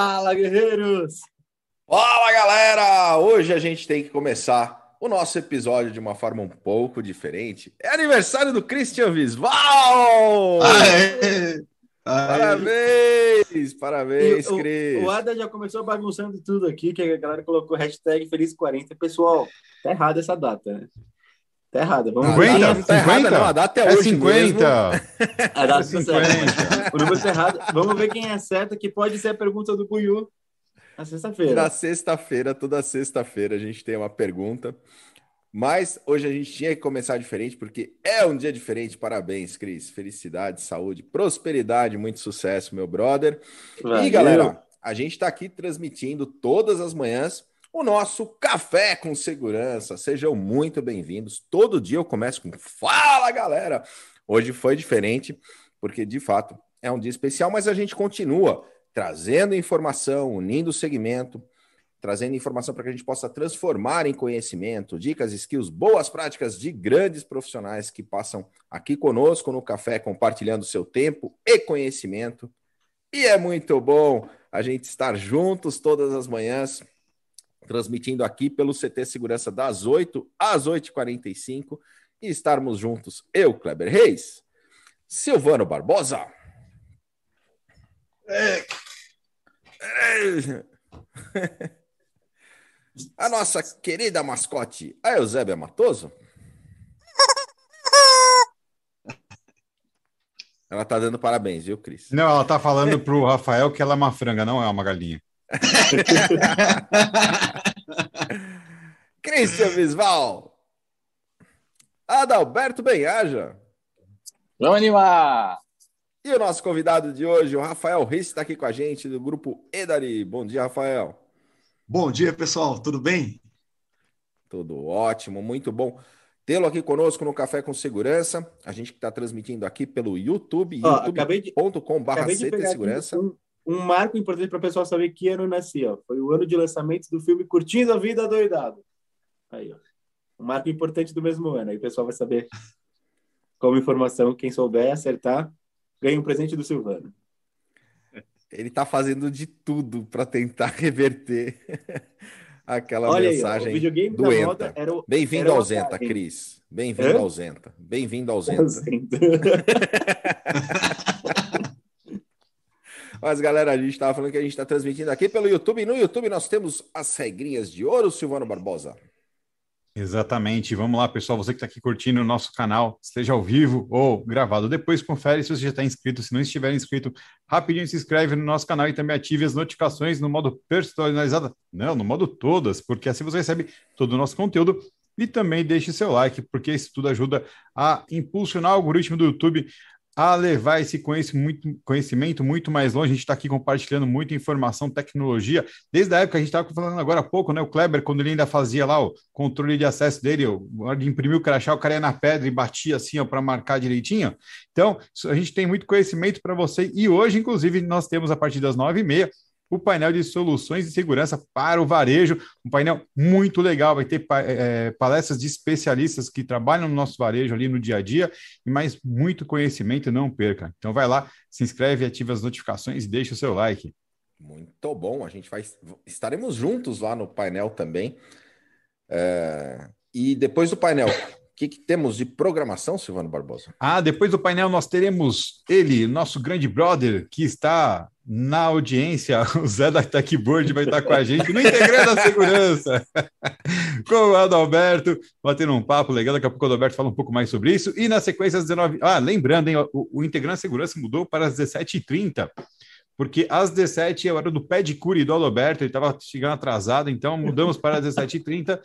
Fala, guerreiros! Fala, galera! Hoje a gente tem que começar o nosso episódio de uma forma um pouco diferente. É aniversário do Christian Visval! Aê! Parabéns! Parabéns, o, Cris! O Ada já começou bagunçando tudo aqui, que a galera colocou hashtag Feliz 40. Pessoal, tá errada essa data, né? Tá errada. Vamos 50? ver. Não, tá errada, não. A data é, é hoje 50. Mesmo. A data é 50. Tá certa. O número tá errado. Vamos ver quem acerta, que pode ser a pergunta do Buiu na sexta-feira. Na sexta-feira, toda sexta-feira, a gente tem uma pergunta. Mas hoje a gente tinha que começar diferente, porque é um dia diferente. Parabéns, Cris. Felicidade, saúde, prosperidade, muito sucesso, meu brother. Valeu. E galera, a gente está aqui transmitindo todas as manhãs o nosso Café com Segurança. Sejam muito bem-vindos. Todo dia eu começo com Fala, galera! Hoje foi diferente, porque de fato é um dia especial, mas a gente continua trazendo informação, unindo o segmento, trazendo informação para que a gente possa transformar em conhecimento, dicas, skills, boas práticas de grandes profissionais que passam aqui conosco no café, compartilhando seu tempo e conhecimento. E é muito bom a gente estar juntos todas as manhãs transmitindo aqui pelo CT Segurança das 8 às 8h45 e estarmos juntos, eu, Kleber Reis, Silvano Barbosa. É. É. A nossa querida mascote, a Eusébia Matoso. Ela tá dando parabéns, viu, Cris? Não, ela tá falando pro Rafael que ela é uma franga, não é uma galinha. Cristian Visval. Adalberto Benhaja. Vamos animar! E o nosso convidado de hoje, o Rafael Reis, está aqui com a gente do grupo Edari. Bom dia, Rafael. Bom dia, pessoal. Tudo bem? Tudo ótimo, muito bom tê-lo aqui conosco no Café com Segurança. A gente que está transmitindo aqui pelo YouTube, youtube.com.br Segurança. Um, um marco importante para o pessoal saber que ano nasci, ó. Foi o ano de lançamento do filme Curtindo a Vida Doidado. Aí, ó. Um marco importante do mesmo ano. Aí o pessoal vai saber como informação. Quem souber acertar, ganha um presente do Silvano. Ele está fazendo de tudo para tentar reverter aquela Olha mensagem aí, o videogame doenta. Bem-vindo ao Zenta, Cris. Bem-vindo ao Zenta. Bem-vindo ao Zenta. Mas, galera, a gente estava falando que a gente está transmitindo aqui pelo YouTube. No YouTube nós temos as regrinhas de ouro, Silvano Barbosa. Exatamente. Vamos lá, pessoal. Você que está aqui curtindo o nosso canal, esteja ao vivo ou gravado. Depois confere se você já está inscrito. Se não estiver inscrito, rapidinho se inscreve no nosso canal e também ative as notificações no modo personalizado. Não, no modo todas, porque assim você recebe todo o nosso conteúdo. E também deixe seu like, porque isso tudo ajuda a impulsionar o algoritmo do YouTube a levar esse conhecimento muito mais longe. A gente está aqui compartilhando muita informação, tecnologia, desde a época a gente estava falando agora há pouco, né? O Kleber, quando ele ainda fazia lá o controle de acesso dele, hora de imprimir o crachá, o cara ia na pedra e batia assim para marcar direitinho. Então, a gente tem muito conhecimento para você. E hoje, inclusive, nós temos a partir das nove e meia o painel de soluções de segurança para o varejo, um painel muito legal, vai ter é, palestras de especialistas que trabalham no nosso varejo ali no dia a dia, e mais muito conhecimento, não perca. Então vai lá, se inscreve, ativa as notificações e deixa o seu like. Muito bom, a gente vai estaremos juntos lá no painel também. É... E depois do painel, que, que temos de programação, Silvano Barbosa? Ah, depois do painel nós teremos ele, nosso grande brother, que está na audiência, o Zé da Techboard vai estar com a gente no Integrando a Segurança, com o Adalberto, batendo um papo legal, daqui a pouco o Adalberto fala um pouco mais sobre isso, e na sequência às 19... Ah, lembrando, hein, o, o Integrando a Segurança mudou para as 17h30, porque às 17 é a hora do pé de cura do Adalberto, ele estava chegando atrasado, então mudamos para as 17h30,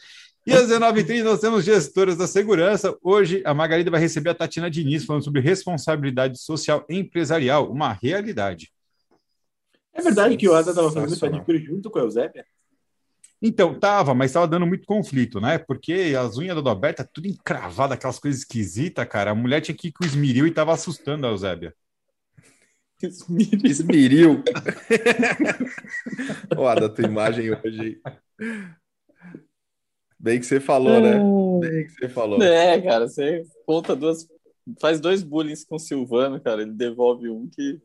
e às 19h30 nós temos gestoras da segurança. Hoje a Margarida vai receber a Tatiana Diniz falando sobre responsabilidade social empresarial, uma realidade. É verdade que o Asa estava fazendo pedicure junto com a Eusébia? Então, tava, mas estava dando muito conflito, né? Porque as unhas do Alberto tá tudo encravada, aquelas coisas esquisitas, cara. A mulher tinha que ir com esmeril e tava assustando a Eusébia. Esmeril. Olha a tua imagem hoje. Bem que você falou, né? Bem que você falou. É, cara, você conta duas. Faz dois bullying com o Silvano, cara. Ele devolve um que.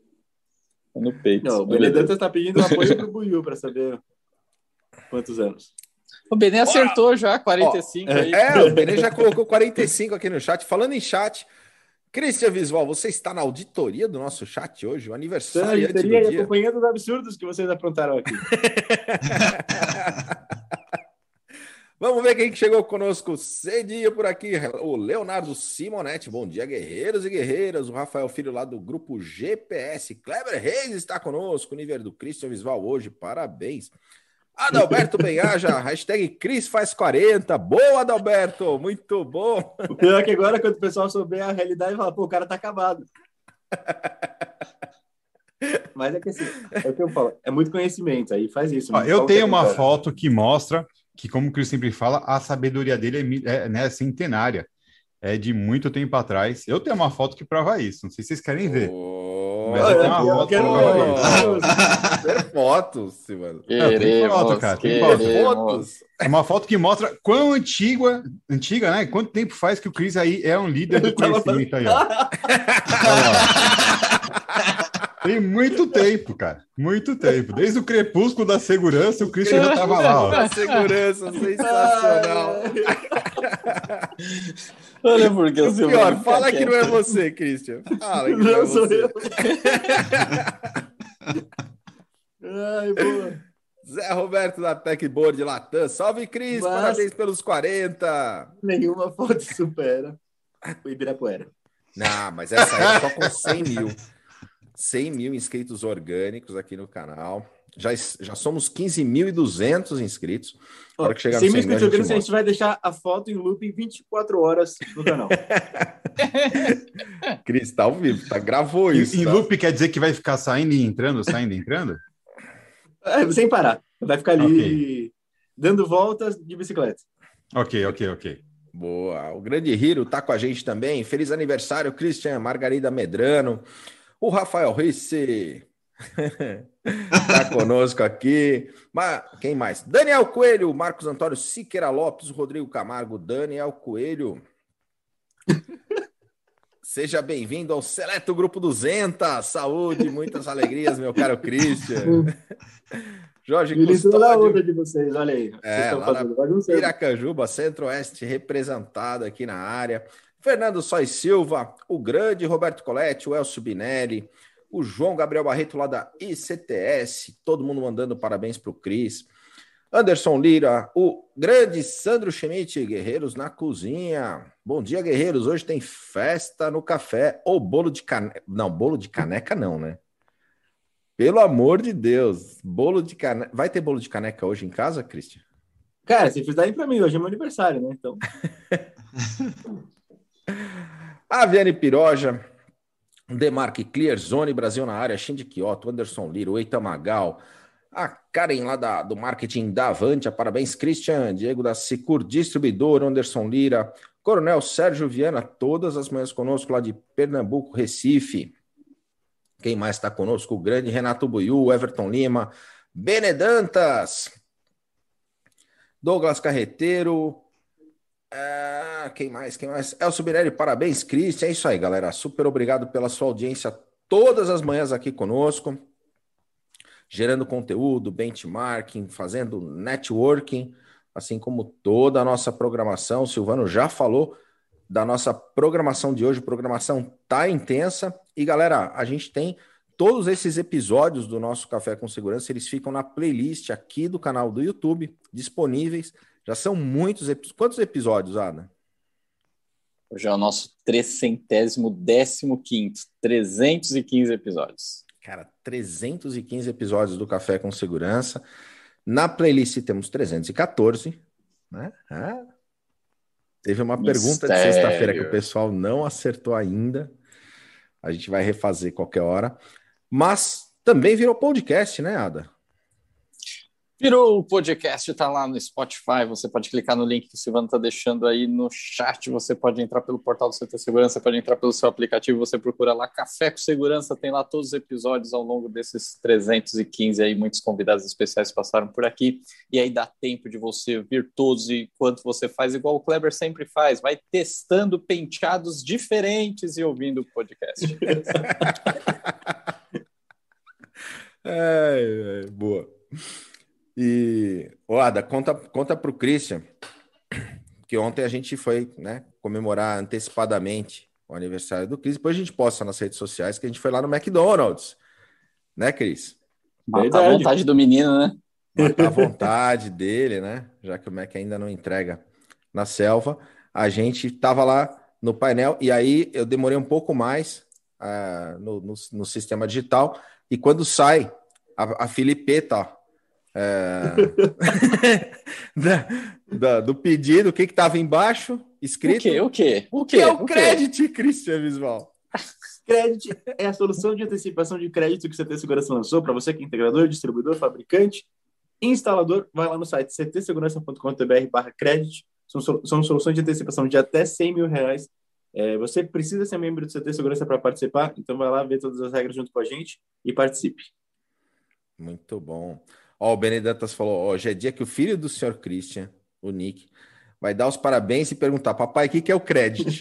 No peito. Não, o Benedantas tá pedindo apoio pro Buiu para saber quantos anos. O Benê acertou já, 45 aí. É, o Benê já colocou 45 aqui no chat. Falando em chat, Cristian Visual, você está na auditoria do nosso chat hoje, o aniversário teria dia. acompanhando os absurdos que vocês aprontaram aqui. Vamos ver quem que chegou conosco cedinho por aqui. O Leonardo Simonetti. Bom dia, guerreiros e guerreiras. O Rafael Filho lá do grupo GPS. Kleber Reis está conosco. Nível do Christian Visual hoje. Parabéns. Adalberto Benhaja. hashtag Cris faz 40. Boa, Adalberto. Muito bom. O pior é que agora, quando o pessoal souber a realidade, fala, pô, o cara tá acabado. Mas é que assim, é o que eu falo, é muito conhecimento, aí faz isso. Ó, não eu tenho é uma foto que mostra que, como o Cris sempre fala, a sabedoria dele é, é, né, centenária. É de muito tempo atrás. Eu tenho uma foto que prova isso. Não sei se vocês querem ver. Oh, Mas eu tenho uma eu foto quero isso. Fotos, mano. Não, tem Queremos, foto, cara, tem foto. queremos. Fotos. É uma foto que mostra quão antiga, antiga, né? Quanto tempo faz que o Cris aí é um líder do conhecimento aí, ó. Olha lá. Tem muito tempo, cara. Muito tempo. Desde o crepúsculo da segurança, o Christian já tava lá, ó. A segurança sensacional. Olha porque eu O sou pior, fala que não é você, Christian. Fala que não, é Não sou você. eu. Ai, boa. Zé Roberto da Techboard Latam. Salve, Cris. Mas- Parabéns pelos 40. Nenhuma foto supera o Ibirapuera. Não, mas essa aí é só com 100 mil. 100 mil inscritos orgânicos aqui no canal. Já, já somos 15.200 inscritos. Na hora que chegar no 100 mil 100 mil, a inscritos, gente a gente vai deixar a foto em loop em 24 horas no canal. Cris, tá ao vivo, tá? Gravou isso. Em tá? loop quer dizer que vai ficar saindo e entrando, saindo e entrando? É, sem parar. Vai ficar ali dando voltas de bicicleta. Ok, ok, ok. Boa. O grande Hiro tá com a gente também. Feliz aniversário, Christian, Margarida Medrano. O Rafael Risse tá conosco aqui. Mas, quem mais? Daniel Coelho, Marcos Antônio Siqueira Lopes, Rodrigo Camargo, Daniel Coelho. Seja bem-vindo ao Seleto Grupo 200. Saúde, muitas alegrias, meu caro Christian. Jorge Feliz toda a Custódio. onda de vocês, olha aí. Vocês É, estão lá na fazendo bagunça. Piracanjuba, Centro-Oeste representado aqui na área. Fernando Sois Silva, o grande Roberto Coletti, o Elcio Binelli, o João Gabriel Barreto lá da ICTS, todo mundo mandando parabéns para o Cris. Anderson Lira, o grande Sandro Schmidt, Guerreiros na Cozinha. Bom dia, Guerreiros. Hoje tem festa no café ou bolo de caneca. Não, bolo de caneca não, né? Pelo amor de Deus, bolo de caneca. Vai ter bolo de caneca hoje em casa, Cristian? Cara, se fizerem pra mim, hoje é meu aniversário, né? Então, A Viane Piroja, Demarque Clear Zone Brasil na área, Shindy Kyoto, Anderson Lira, Eita Magal, a Karen lá da, do marketing da Avantia, parabéns, Christian, Diego da Secur Distribuidor, Anderson Lira, Coronel Sérgio Viana, todas as manhãs conosco lá de Pernambuco, Recife. Quem mais está conosco? O grande Renato Buiu, Everton Lima, Benedantas, Douglas Carreteiro, ah, quem mais? Quem mais? Elcio Birelli, parabéns, Cristian. É isso aí, galera. Super obrigado pela sua audiência todas as manhãs aqui conosco, gerando conteúdo, benchmarking, fazendo networking, assim como toda a nossa programação. O Silvano já falou da nossa programação de hoje. A programação tá intensa. E, galera, a gente tem todos esses episódios do nosso Café com Segurança, eles ficam na playlist aqui do canal do YouTube, disponíveis. Já são muitos episódios. Quantos episódios, Ada? Hoje é o nosso trecentésimo décimo quinto, 315 episódios. Cara, 315 episódios do Café com Segurança. Na playlist temos 314, né? Ah. Teve uma pergunta de Mistério. sexta-feira que o pessoal não acertou ainda. A gente vai refazer qualquer hora. Mas também virou podcast, né, Ada? Virou o podcast, tá lá no Spotify. Você pode clicar no link que o Silvano tá deixando aí no chat. Você pode entrar pelo portal do CT Segurança, pode entrar pelo seu aplicativo. Você procura lá Café com Segurança. Tem lá todos os episódios ao longo desses 315 aí. Muitos convidados especiais passaram por aqui. E aí dá tempo de você ouvir todos e quanto você faz, igual o Kleber sempre faz. Vai testando penteados diferentes e ouvindo o podcast. É, é, boa. E, ô Ada, conta, conta pro Christian que ontem a gente foi né, comemorar antecipadamente o aniversário do Cris. Depois a gente posta nas redes sociais que a gente foi lá no McDonald's. Né, Cris? Matar a vontade do menino, né? Matar a vontade dele, né? Já que o Mac ainda não entrega na selva. A gente tava lá no painel e aí eu demorei um pouco mais uh, no, no, no, sistema digital. E quando sai a, a Filipeta é, da, da, do pedido, o que estava embaixo? Escrito. O quê? O quê? O quê? Que é o, o crédito, Christian Visual. Crédito é a solução de antecipação de crédito que o CT Segurança lançou para você que é integrador, distribuidor, fabricante, instalador. Vai lá no site ctsegurança.com.br barra crédito. São, são soluções de antecipação de até 100 mil reais. É, você precisa ser membro do CT Segurança para participar, então vai lá ver todas as regras junto com a gente e participe. Muito bom. Ó, o Benedetas falou: hoje é dia que o filho do senhor Christian, o Nick, vai dar os parabéns e perguntar: papai, o que, que é o crédito?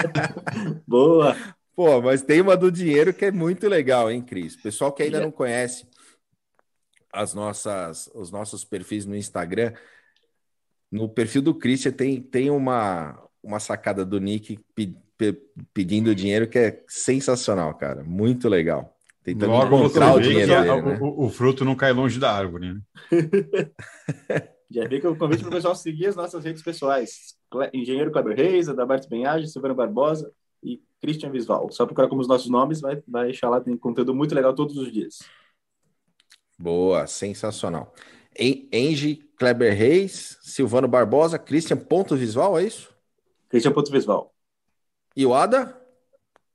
Boa! Pô, mas tem uma do dinheiro que é muito legal, hein, Cris? Pessoal que ainda não conhece as nossas, os nossos perfis no Instagram, no perfil do Christian tem, tem uma, uma sacada do Nick pe, pe, pedindo dinheiro que é sensacional, cara. Muito legal. Tentando Logo encontrar o dinheiro dele, né? o, o, fruto não cai longe da árvore, né? Já vi que eu convite para o pessoal seguir as nossas redes pessoais. Engenheiro Kleber Reis, Adalberto Benhage, Silvano Barbosa e Christian Visval. Só procurar como os nossos nomes, vai, vai achar lá, tem conteúdo muito legal todos os dias. Boa, sensacional. Enge Kleber Reis, Silvano Barbosa, Christian Ponto Visual, é isso? Christian Ponto Visual. E o Ada?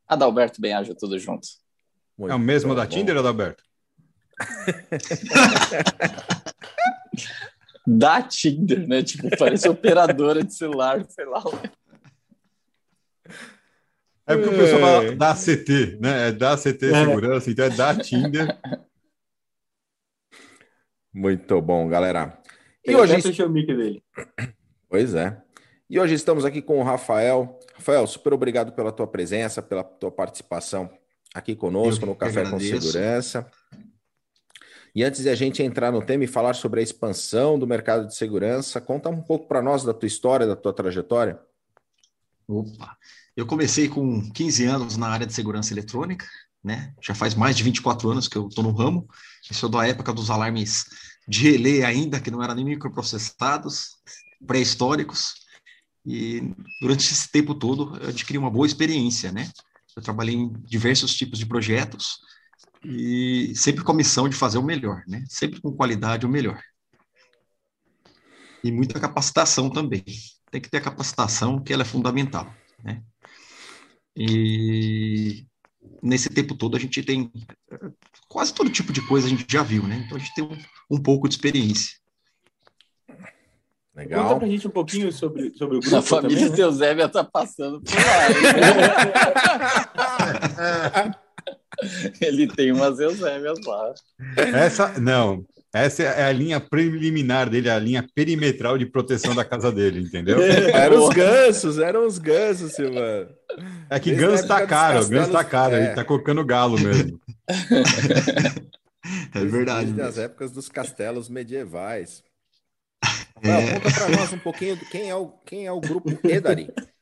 Adalberto Benhaja, tudo junto. Muito é o mesmo bom, da Tinder, Adalberto? da Tinder, né? Tipo, parece operadora de celular, sei lá. É porque o pessoal fala é. da CT, né? É da CT é. Segurança, então é da Tinder. Muito bom, galera. E Ele hoje o mic dele. Pois é. E hoje estamos aqui com o Rafael. Rafael, super obrigado pela tua presença, pela tua participação aqui conosco no Café com Segurança. E antes de a gente entrar no tema e falar sobre a expansão do mercado de segurança, conta um pouco para nós da tua história, da tua trajetória. Opa, eu comecei com 15 anos na área de segurança eletrônica, né? Já faz mais de 24 anos que eu estou no ramo. Eu sou da época dos alarmes de relé ainda, que não eram nem microprocessados, pré-históricos. E durante esse tempo todo eu adquiri uma boa experiência, né? Eu trabalhei em diversos tipos de projetos, e sempre com a missão de fazer o melhor, né? Sempre com qualidade o melhor. E muita capacitação também. Tem que ter a capacitação, que ela é fundamental, né? E nesse tempo todo a gente tem quase todo tipo de coisa a gente já viu, né? Então a gente tem um, um pouco de experiência. Legal. Conta pra gente um pouquinho sobre, sobre o grupo. A família também, né? tá passando por lá. Né? Ele tem umas Eusébias lá. Essa, não, essa é a linha preliminar dele, a linha perimetral de proteção da casa dele, entendeu? eram os gansos, eram os gansos, Silvano. É que Desde ganso tá caro, ganso tá caro, é. ele tá colocando galo mesmo. É verdade. Desde as épocas dos castelos medievais. É. conta para nós um pouquinho de quem é o, quem é o grupo Edari.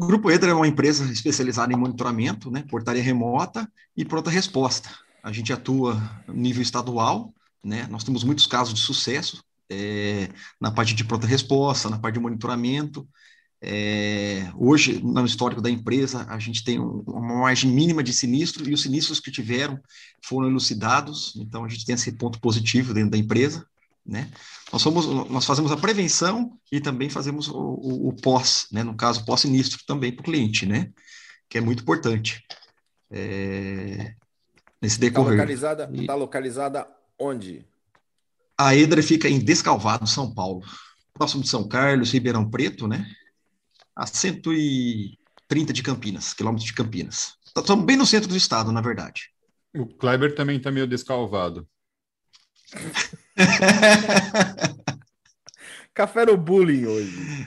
O Grupo EDRA é uma empresa especializada em monitoramento, né, portaria remota e pronta resposta. A gente atua no nível estadual, né, nós temos muitos casos de sucesso é, na parte de pronta resposta, na parte de monitoramento. É, hoje, no histórico da empresa, a gente tem um, uma margem mínima de sinistro e os sinistros que tiveram foram elucidados, então a gente tem esse ponto positivo dentro da empresa. Né? Nós, somos, nós fazemos a prevenção e também fazemos o, o, o pós, né? no caso, pós-sinistro também para o cliente, né? que é muito importante é, nesse tá decorrer. Está localizada, e... tá localizada onde? A Edra fica em Descalvado, São Paulo, próximo de São Carlos, Ribeirão Preto, né? a 130 de Campinas, quilômetros de Campinas. Estamos bem no centro do estado, na verdade. O Kleber também está meio descalvado. Café no bullying hoje.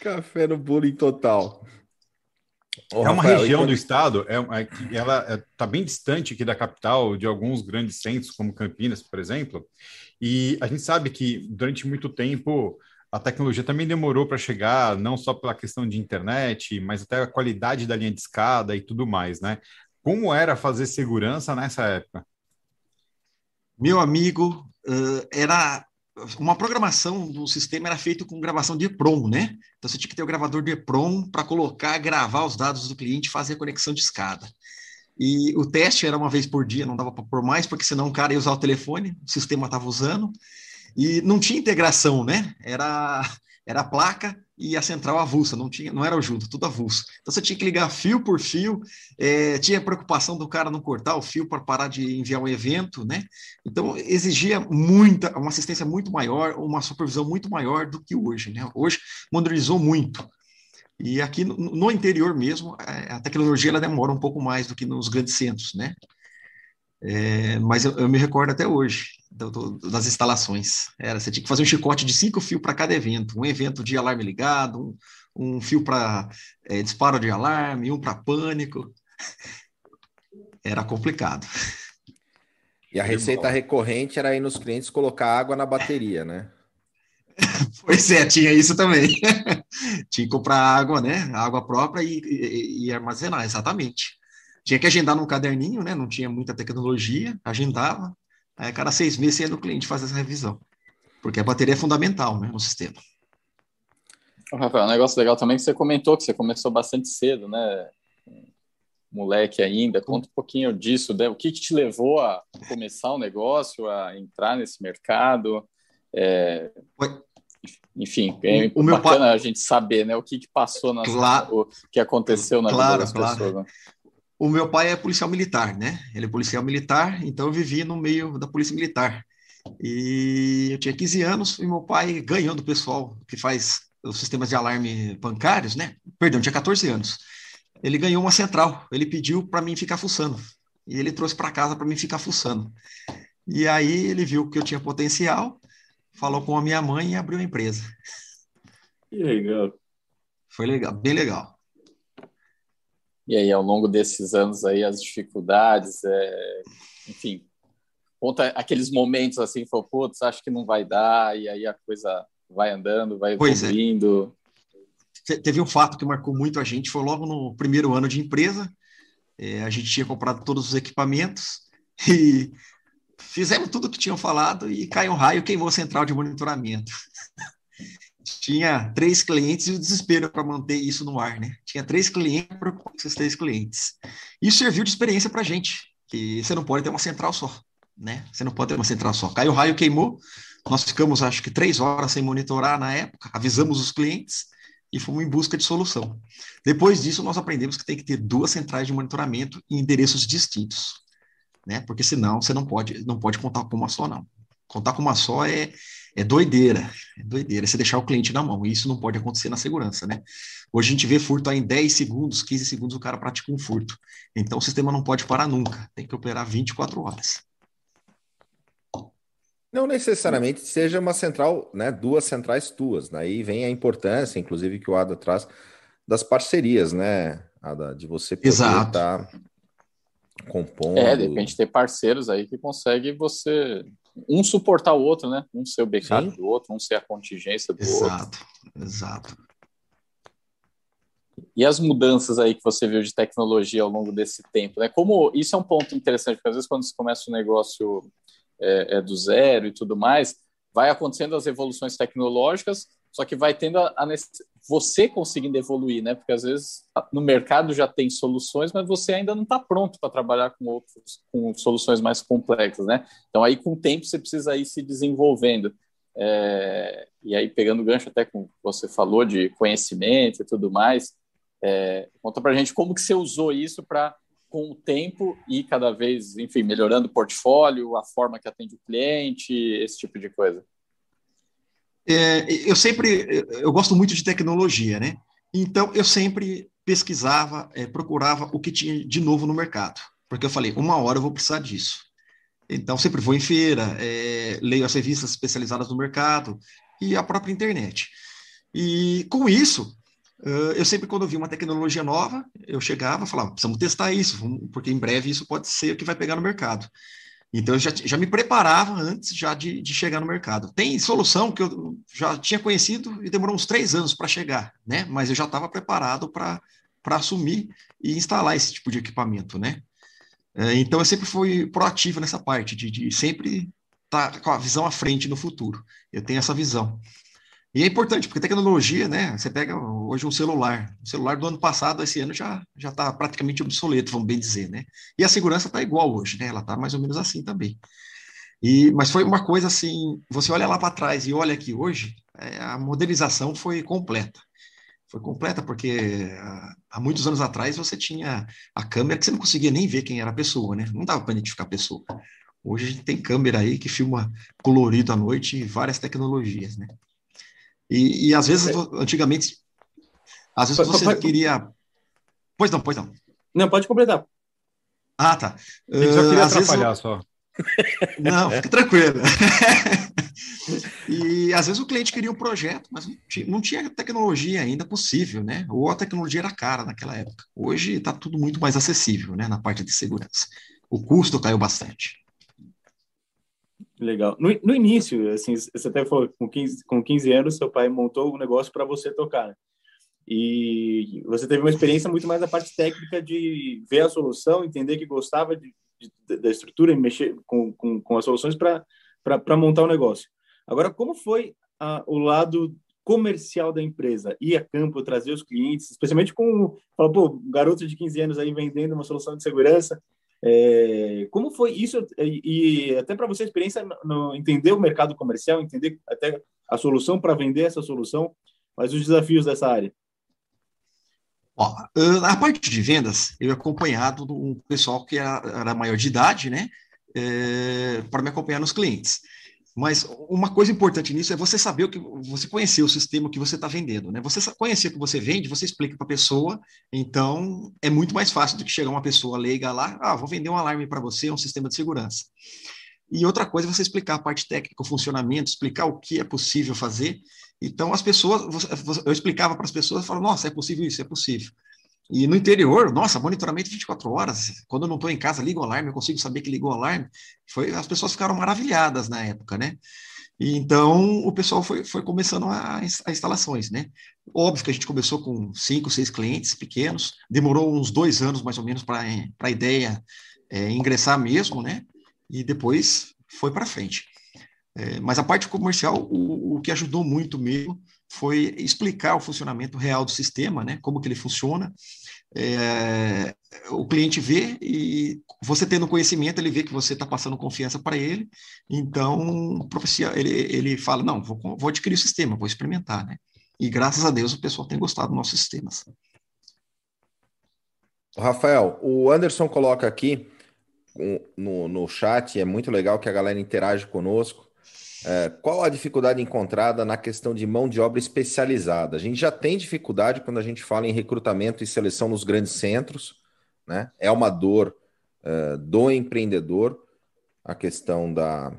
Café no bullying total. Ô, é uma Rafael, região do estado, é, é, ela está é, bem distante aqui da capital, de alguns grandes centros, como Campinas, por exemplo, e a gente sabe que durante muito tempo a tecnologia também demorou para chegar, não só pela questão de internet, mas até a qualidade da linha de escada e tudo mais, né? Como era fazer segurança nessa época? Meu amigo, era uma programação do sistema era feita com gravação de EPROM, né? Então você tinha que ter o gravador de EPROM para colocar, gravar os dados do cliente fazer a conexão de escada. E o teste era uma vez por dia, não dava para pôr mais, porque senão o cara ia usar o telefone, o sistema estava usando, e não tinha integração, né? Era, era a placa e a central avulsa, não tinha, não era junto, tudo avulso. Então você tinha que ligar fio por fio, é, tinha preocupação do cara não cortar o fio para parar de enviar um evento, né? Então exigia muita, uma assistência muito maior, uma supervisão muito maior do que hoje, né? Hoje modernizou muito. E aqui no, no interior mesmo, a tecnologia ela demora um pouco mais do que nos grandes centros, né? É, mas eu, eu, me recordo até hoje do, do, das instalações. Era, você tinha que fazer um chicote de cinco fios para cada evento. Um evento de alarme ligado, um, um fio para é, disparo de alarme, um para pânico. Era complicado. E a receita recorrente era aí nos clientes colocar água na bateria, né? Pois é, tinha isso também. tinha que comprar água, né? Água própria e, e, e armazenar, exatamente. Tinha que agendar num caderninho, né? Não tinha muita tecnologia, agendava. Aí, cada seis meses ia no cliente fazer essa revisão. Porque a bateria é fundamental né, no sistema. Rafael, um negócio legal também que você comentou que você começou bastante cedo, né? Moleque ainda. Conta um pouquinho disso, né? O que, que te levou a começar o negócio, a entrar nesse mercado? É... Enfim, é o, bacana pai... a gente saber, né? O que, que passou na claro. o que aconteceu na claro, vida das claro. pessoas. Né? O meu pai é policial militar, né? Ele é policial militar, então eu vivia no meio da polícia militar. E eu tinha 15 anos e meu pai ganhou do pessoal que faz os sistemas de alarme bancários, né? Perdão, tinha 14 anos. Ele ganhou uma central. Ele pediu para mim ficar fuçando. E ele trouxe para casa para mim ficar fuçando. E aí ele viu que eu tinha potencial, falou com a minha mãe e abriu a empresa. Que legal. Foi legal, bem legal. E aí, ao longo desses anos aí, as dificuldades, é... enfim, conta aqueles momentos assim, falou, putz, acho que não vai dar, e aí a coisa vai andando, vai é. evoluindo. É. Teve um fato que marcou muito a gente, foi logo no primeiro ano de empresa, é, a gente tinha comprado todos os equipamentos e fizemos tudo o que tinham falado e caiu um raio, queimou a central de monitoramento tinha três clientes e o desespero para manter isso no ar, né? Tinha três clientes com esses três clientes. Isso serviu de experiência para a gente, que você não pode ter uma central só, né? Você não pode ter uma central só. Caiu o raio, queimou, nós ficamos, acho que, três horas sem monitorar na época, avisamos os clientes e fomos em busca de solução. Depois disso, nós aprendemos que tem que ter duas centrais de monitoramento em endereços distintos, né? Porque senão você não pode, não pode contar com uma só, não. Contar com uma só é, é doideira, é doideira você deixar o cliente na mão, e isso não pode acontecer na segurança, né? Hoje a gente vê furto aí em 10 segundos, 15 segundos o cara pratica um furto. Então o sistema não pode parar nunca, tem que operar 24 horas. Não necessariamente seja uma central, né? Duas centrais tuas. Daí vem a importância, inclusive, que o Ada traz das parcerias, né? Ada, de você poder estar tá compondo. É, de repente ter parceiros aí que consegue você um suportar o outro, né? Um ser o backup Sim. do outro, um ser a contingência do exato, outro. Exato, exato. E as mudanças aí que você viu de tecnologia ao longo desse tempo, né? Como isso é um ponto interessante, porque às vezes quando você começa um negócio é, é do zero e tudo mais, vai acontecendo as evoluções tecnológicas, só que vai tendo a, a você conseguindo evoluir, né? Porque às vezes no mercado já tem soluções, mas você ainda não está pronto para trabalhar com outros, com soluções mais complexas, né? Então aí com o tempo você precisa ir se desenvolvendo. É, e aí pegando gancho até com você falou de conhecimento e tudo mais, é, conta para gente como que você usou isso para com o tempo e cada vez, enfim, melhorando o portfólio, a forma que atende o cliente, esse tipo de coisa. É, eu sempre, eu gosto muito de tecnologia, né? Então, eu sempre pesquisava, é, procurava o que tinha de novo no mercado, porque eu falei, uma hora eu vou precisar disso. Então, sempre vou em feira, é, leio as revistas especializadas no mercado e a própria internet. E com isso, eu sempre, quando eu vi uma tecnologia nova, eu chegava e falava, precisamos testar isso, porque em breve isso pode ser o que vai pegar no mercado. Então, eu já, já me preparava antes já de, de chegar no mercado. Tem solução que eu já tinha conhecido e demorou uns três anos para chegar, né? Mas eu já estava preparado para assumir e instalar esse tipo de equipamento, né? É, então, eu sempre fui proativo nessa parte, de, de sempre estar tá com a visão à frente no futuro. Eu tenho essa visão. E é importante, porque tecnologia, né? Você pega hoje um celular. O celular do ano passado, esse ano, já já está praticamente obsoleto, vamos bem dizer, né? E a segurança está igual hoje, né? Ela está mais ou menos assim também. E, mas foi uma coisa assim, você olha lá para trás e olha aqui hoje, é, a modernização foi completa. Foi completa porque há muitos anos atrás você tinha a câmera que você não conseguia nem ver quem era a pessoa, né? Não dava para identificar a pessoa. Hoje a gente tem câmera aí que filma colorido à noite e várias tecnologias, né? E, e às vezes, antigamente, às vezes você pode, queria. Pois não, pois não. Não, pode completar. Ah, tá. Eu só queria uh, atrapalhar vezes... só. Não, fique tranquilo. e às vezes o cliente queria um projeto, mas não tinha tecnologia ainda possível, né? Ou a tecnologia era cara naquela época. Hoje está tudo muito mais acessível, né? Na parte de segurança. O custo caiu bastante. Legal. No, no início, assim, você até falou, com 15, com 15 anos, seu pai montou um negócio para você tocar. Né? E você teve uma experiência muito mais da parte técnica de ver a solução, entender que gostava de, de, da estrutura e mexer com, com, com as soluções para montar o um negócio. Agora, como foi a, o lado comercial da empresa? Ir a campo, trazer os clientes, especialmente com, pô, garoto de 15 anos aí vendendo uma solução de segurança, é, como foi isso? E, e até para você, a experiência no, entender o mercado comercial, entender até a solução para vender essa solução, mas os desafios dessa área. Ó, a parte de vendas, eu acompanhado do pessoal que era, era maior de idade, né, é, para me acompanhar nos clientes. Mas uma coisa importante nisso é você saber o que você conhecer o sistema que você está vendendo, né? Você conhecer o que você vende, você explica para a pessoa, então é muito mais fácil do que chegar uma pessoa leiga lá, ah, vou vender um alarme para você, um sistema de segurança. E outra coisa é você explicar a parte técnica, o funcionamento, explicar o que é possível fazer. Então as pessoas, eu explicava para as pessoas, falavam, nossa, é possível isso, é possível. E no interior, nossa, monitoramento 24 horas. Quando eu não estou em casa, ligo o alarme, eu consigo saber que ligou o alarme. Foi, as pessoas ficaram maravilhadas na época, né? E então o pessoal foi, foi começando a, a instalações, né? Óbvio que a gente começou com cinco, seis clientes pequenos, demorou uns dois anos mais ou menos para a ideia é, ingressar mesmo, né? E depois foi para frente. É, mas a parte comercial, o, o que ajudou muito mesmo foi explicar o funcionamento real do sistema, né, como que ele funciona. É, o cliente vê e você tendo conhecimento, ele vê que você está passando confiança para ele, então ele, ele fala, não, vou, vou adquirir o sistema, vou experimentar, né? E graças a Deus o pessoal tem gostado dos nossos sistemas. Rafael, o Anderson coloca aqui no, no chat, é muito legal que a galera interage conosco. É, qual a dificuldade encontrada na questão de mão de obra especializada? A gente já tem dificuldade quando a gente fala em recrutamento e seleção nos grandes centros, né? É uma dor é, do empreendedor a questão da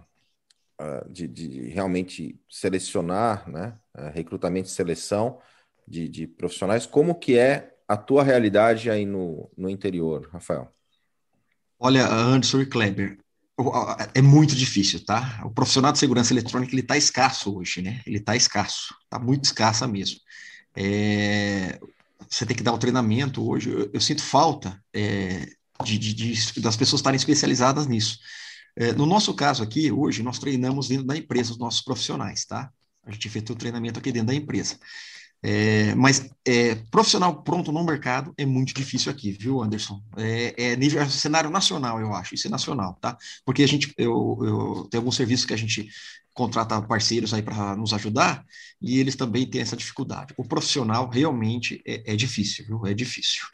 uh, de, de, realmente selecionar, né? Uh, recrutamento e seleção de, de, profissionais. Como que é a tua realidade aí no, no interior, Rafael? Olha, Anderson e Kleber, é muito difícil, tá? O profissional de segurança eletrônica ele está escasso hoje, né? Ele está escasso, está muito escassa mesmo. É, você tem que dar o treinamento hoje. Eu, eu sinto falta é, de, de, de, das pessoas estarem especializadas nisso. É, no nosso caso aqui, hoje, nós treinamos dentro da empresa os nossos profissionais, tá? A gente efetua o treinamento aqui dentro da empresa. É, mas é, profissional pronto no mercado é muito difícil aqui, viu, Anderson? É, é nível é cenário nacional, eu acho, isso é nacional, tá? Porque a gente, eu, eu tem alguns serviços que a gente contrata parceiros aí para nos ajudar e eles também têm essa dificuldade. O profissional realmente é, é difícil, viu? É difícil.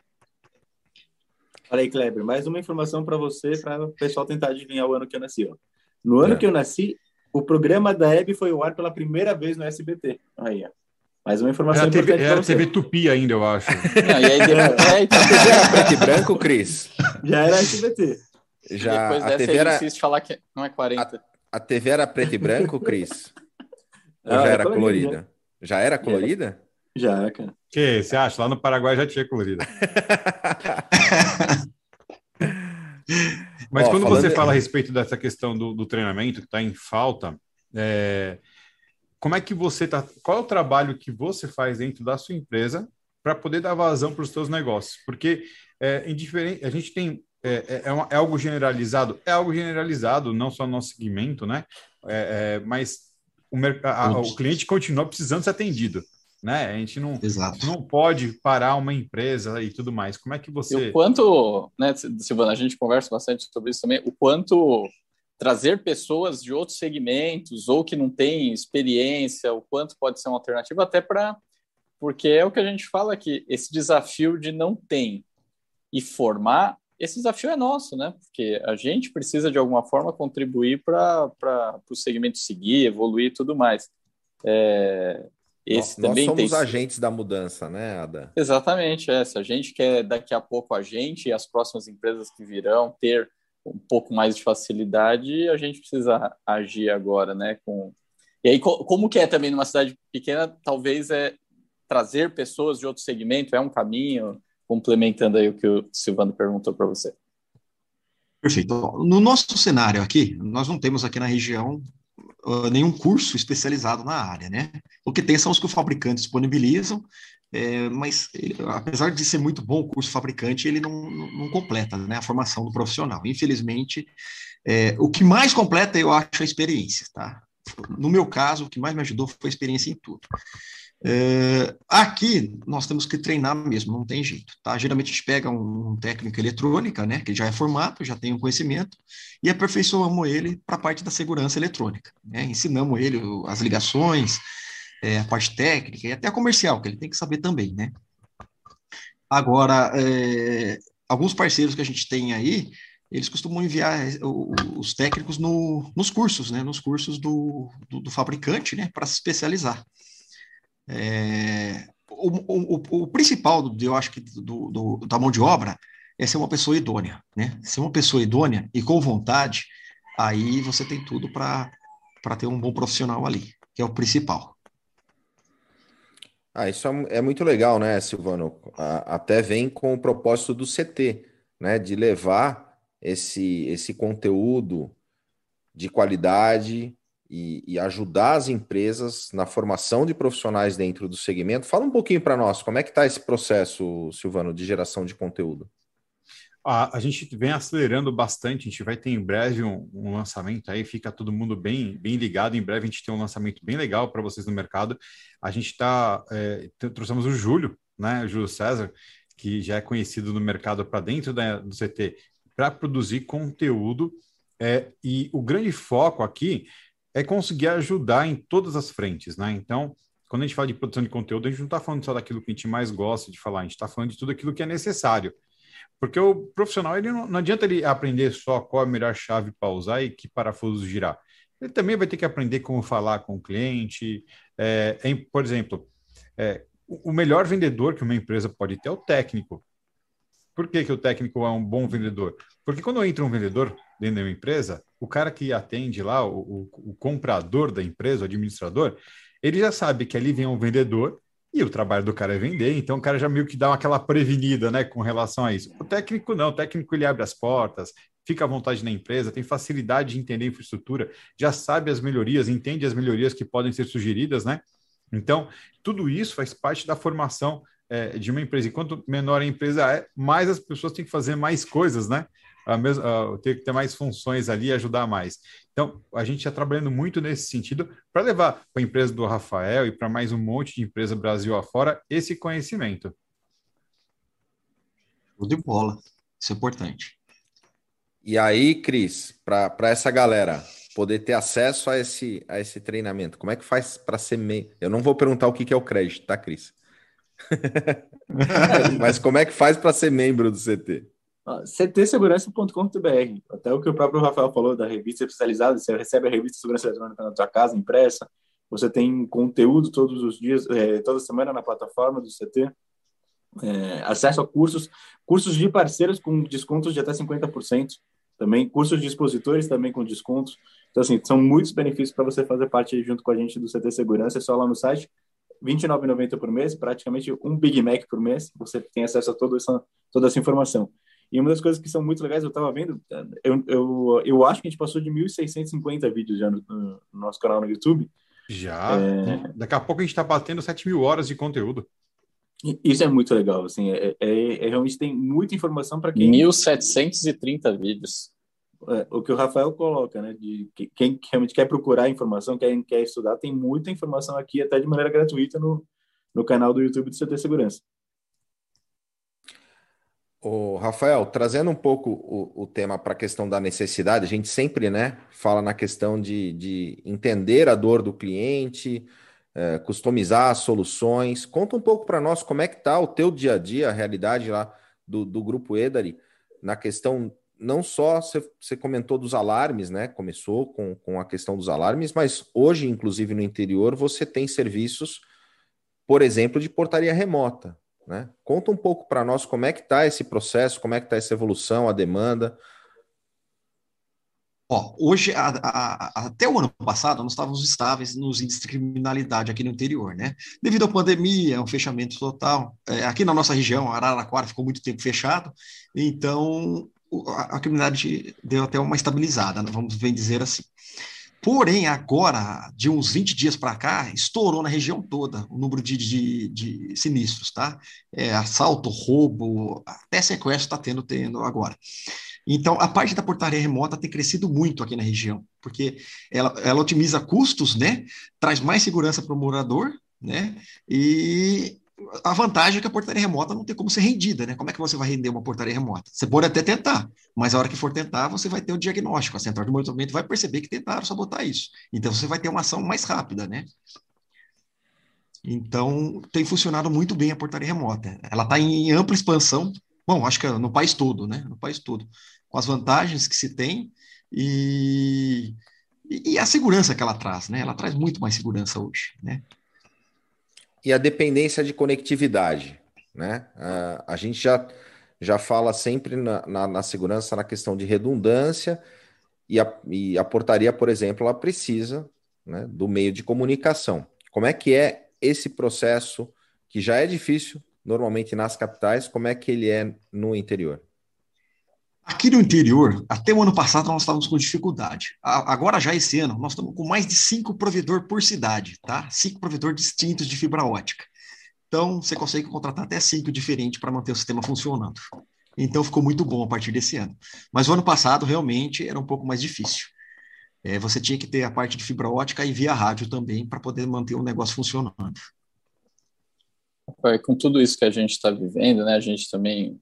Olha aí, Kleber, mais uma informação para você, para o pessoal tentar adivinhar o ano que eu nasci. Ó. No ano é. que eu nasci, o programa da Hebe foi ao ar pela primeira vez no SBT. Aí, ó. Mais uma informação era importante TV, Era TV Tupi ainda, eu acho. Não, e aí depois, é, então, a TV era preto e branco, Cris? Já era SBT. Já, depois a TV era... insiste falar que não é 40. A, a TV era preto e branco, Cris? Ou ah, já era colorida? Já. já era colorida? Já, cara. Que você acha? Lá no Paraguai já tinha colorida. Mas Ó, quando você fala a respeito dessa questão do, do treinamento que está em falta, é, como é que você tá? Qual é o trabalho que você faz dentro da sua empresa para poder dar vazão para os seus negócios? Porque é, indiferente, a gente tem é, é, é, uma, é, algo generalizado, é algo generalizado, não só no nosso segmento, né? É, é, mas o, a, o cliente continua precisando ser atendido né? A gente não, não pode parar uma empresa e tudo mais. Como é que você. E o quanto, né, Silvana, a gente conversa bastante sobre isso também, o quanto trazer pessoas de outros segmentos ou que não têm experiência, o quanto pode ser uma alternativa, até para. Porque é o que a gente fala aqui, esse desafio de não tem e formar, esse desafio é nosso, né? Porque a gente precisa, de alguma forma, contribuir para o segmento seguir, evoluir e tudo mais. É, esse nós, também nós somos tem... agentes da mudança, né, Ada? Exatamente, é. Se a gente quer daqui a pouco a gente e as próximas empresas que virão ter um pouco mais de facilidade, a gente precisa agir agora, né? Com... E aí, como que é também numa cidade pequena, talvez é trazer pessoas de outro segmento é um caminho, complementando aí o que o Silvano perguntou para você. Perfeito. No nosso cenário aqui, nós não temos aqui na região uh, nenhum curso especializado na área, né? O que tem são os que o fabricante disponibilizam, é, mas ele, apesar de ser muito bom o curso fabricante, ele não, não completa né, a formação do profissional. Infelizmente, é, o que mais completa eu acho a experiência, tá? No meu caso, o que mais me ajudou foi a experiência em tudo. É, aqui nós temos que treinar mesmo, não tem jeito, tá? Geralmente a gente pega um, um técnico eletrônica, né, que já é formado, já tem um conhecimento, e aperfeiçoamos ele para a parte da segurança eletrônica, né? Ensinamos ele as ligações, é, a parte técnica e até a comercial, que ele tem que saber também, né? Agora, é, alguns parceiros que a gente tem aí, eles costumam enviar os técnicos no, nos cursos, né? Nos cursos do, do, do fabricante, né? Para se especializar. É, o, o, o, principal, eu acho que, do, do, da mão de obra é ser uma pessoa idônea, né? Ser uma pessoa idônea e com vontade, aí você tem tudo para ter um bom profissional ali, que é o principal. Ah, isso é, é muito legal, né, Silvano? até vem com o propósito do CT, né? De levar esse, esse conteúdo de qualidade e, e, ajudar as empresas na formação de profissionais dentro do segmento. Fala um pouquinho para nós, como é que está esse processo, Silvano, de geração de conteúdo? A, a, gente vem acelerando bastante, a gente vai ter em breve um, um, lançamento aí, fica todo mundo bem, bem ligado. Em breve a gente tem um lançamento bem legal para vocês no mercado. A gente está, é, trouxemos o Júlio, né, o Júlio César, que já é conhecido no mercado para dentro da, do CT, para produzir conteúdo. É, e o grande foco aqui é conseguir ajudar em todas as frentes, né? Então, quando a gente fala de produção de conteúdo, a gente não está falando só daquilo que a gente mais gosta de falar, a gente está falando de tudo aquilo que é necessário. Porque o profissional, ele não, não adianta ele aprender só qual a melhor chave para usar e que parafuso girar. Ele também vai ter que aprender como falar com o cliente. É, é, por exemplo, é, o melhor vendedor que uma empresa pode ter é o técnico. Por que, que o técnico é um bom vendedor? Porque quando entra um vendedor dentro de uma empresa, o cara que atende lá, o, o, o, comprador da empresa, o administrador, ele já sabe que ali vem um vendedor e o trabalho do cara é vender, então o cara já meio que dá aquela prevenida, né, com relação a isso. O técnico não, o técnico ele abre as portas, fica à vontade na empresa, tem facilidade de entender a infraestrutura, já sabe as melhorias, entende as melhorias que podem ser sugeridas, né? Então, tudo isso faz parte da formação é, de uma empresa. E quanto menor a empresa é, mais as pessoas têm que fazer mais coisas, né? A mesma, ter que ter mais funções ali e ajudar mais. Então, a gente está trabalhando muito nesse sentido para levar para a empresa do Rafael e para mais um monte de empresa Brasil afora esse conhecimento. Show de bola. Isso é importante. E aí, Cris, para essa galera poder ter acesso a esse, a esse treinamento, como é que faz para ser membro? Eu não vou perguntar o que, que é o crédito, tá, Cris? Mas como é que faz para ser membro do CT? ctsegurança.com.br. Até o que o próprio Rafael falou da revista especializada, você recebe a revista de segurança eletrônica na sua casa, impressa, você tem conteúdo todos os dias, é, toda semana na plataforma do CT, é, acesso a cursos, cursos de parceiros com descontos de até 50%, também cursos de expositores também com descontos. Então, assim, são muitos benefícios para você fazer parte junto com a gente do CT Segurança, é só lá no site R$29,90 por mês, praticamente um Big Mac por mês. Você tem acesso a toda essa, toda essa informação. E uma das coisas que são muito legais, eu estava vendo, eu, eu, eu acho que a gente passou de 1.650 vídeos já no, no, nosso canal no YouTube. Já. É... Daqui a pouco a gente está batendo 7 mil horas de conteúdo. Isso é muito legal, assim, é, é, é realmente tem muita informação para quem... 1.730 vídeos. É, o que o Rafael coloca, né, de que, quem realmente quer procurar informação, quer, quer estudar, tem muita informação aqui, até de maneira gratuita, no, no canal do YouTube do CT Segurança. O Rafael, trazendo um pouco o, o tema para a questão da necessidade, a gente sempre né, fala na questão de, de entender a dor do cliente, é, customizar soluções. Conta um pouco para nós como é que está o teu dia a dia, a realidade lá do, do Grupo Edari, na questão, não só você comentou dos alarmes, né? Começou com, com a questão dos alarmes, mas hoje, inclusive no interior, você tem serviços, por exemplo, de portaria remota. Né? Conta um pouco para nós como é que está esse processo, como é que está essa evolução, a demanda. Ó, hoje, a, a, até o ano passado, nós estávamos estáveis nos índices de criminalidade aqui no interior, né? Devido à pandemia, um fechamento total. É, aqui na nossa região, Araraquara ficou muito tempo fechado, então a, a criminalidade deu até uma estabilizada, né? vamos bem dizer assim. Porém, agora, de uns 20 dias para cá, estourou na região toda o número de, de, de sinistros, tá? É, assalto, roubo, até sequestro está tendo, tendo agora. Então, a parte da portaria remota tem crescido muito aqui na região, porque ela, ela otimiza custos, né? Traz mais segurança para o morador, né? E a vantagem é que a portaria remota não tem como ser rendida, né? Como é que você vai render uma portaria remota? Você pode até tentar, mas a hora que for tentar, você vai ter o diagnóstico. A central de monitoramento vai perceber que tentaram sabotar isso. Então, você vai ter uma ação mais rápida, né? Então, tem funcionado muito bem a portaria remota. Ela está em ampla expansão. Bom, acho que no país todo, né? No país todo. Com as vantagens que se tem e, e a segurança que ela traz, né? Ela traz muito mais segurança hoje, né? E a dependência de conectividade. Né? a gente já, já fala sempre na, na, na, segurança na questão de redundância, e a, e a portaria, por exemplo, ela precisa né, do meio de comunicação. Como é que é esse processo que já é difícil normalmente nas capitais, como é que ele é no interior? Aqui no interior, até o ano passado nós estávamos com dificuldade. Agora já esse ano, nós estamos com mais de cinco provedores por cidade, tá? Cinco provedores distintos de fibra ótica. Então, você consegue contratar até cinco diferentes para manter o sistema funcionando. Então, ficou muito bom a partir desse ano. Mas o ano passado, realmente, era um pouco mais difícil. É, você tinha que ter a parte de fibra ótica e via rádio também para poder manter o negócio funcionando. Com tudo isso que a gente está vivendo, né? A gente também,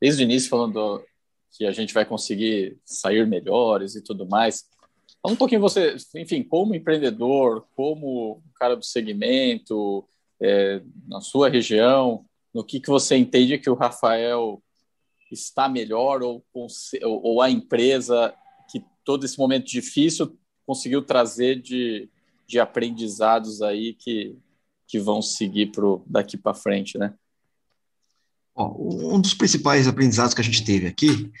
desde o início, falando que a gente vai conseguir sair melhores e tudo mais. Fala um pouquinho você, enfim, como empreendedor, como cara do segmento, é, na sua região, no que, que você entende que o Rafael está melhor ou, ou a empresa que todo esse momento difícil conseguiu trazer de, de aprendizados aí que, que vão seguir pro, daqui para frente, né? Um dos principais aprendizados que a gente teve aqui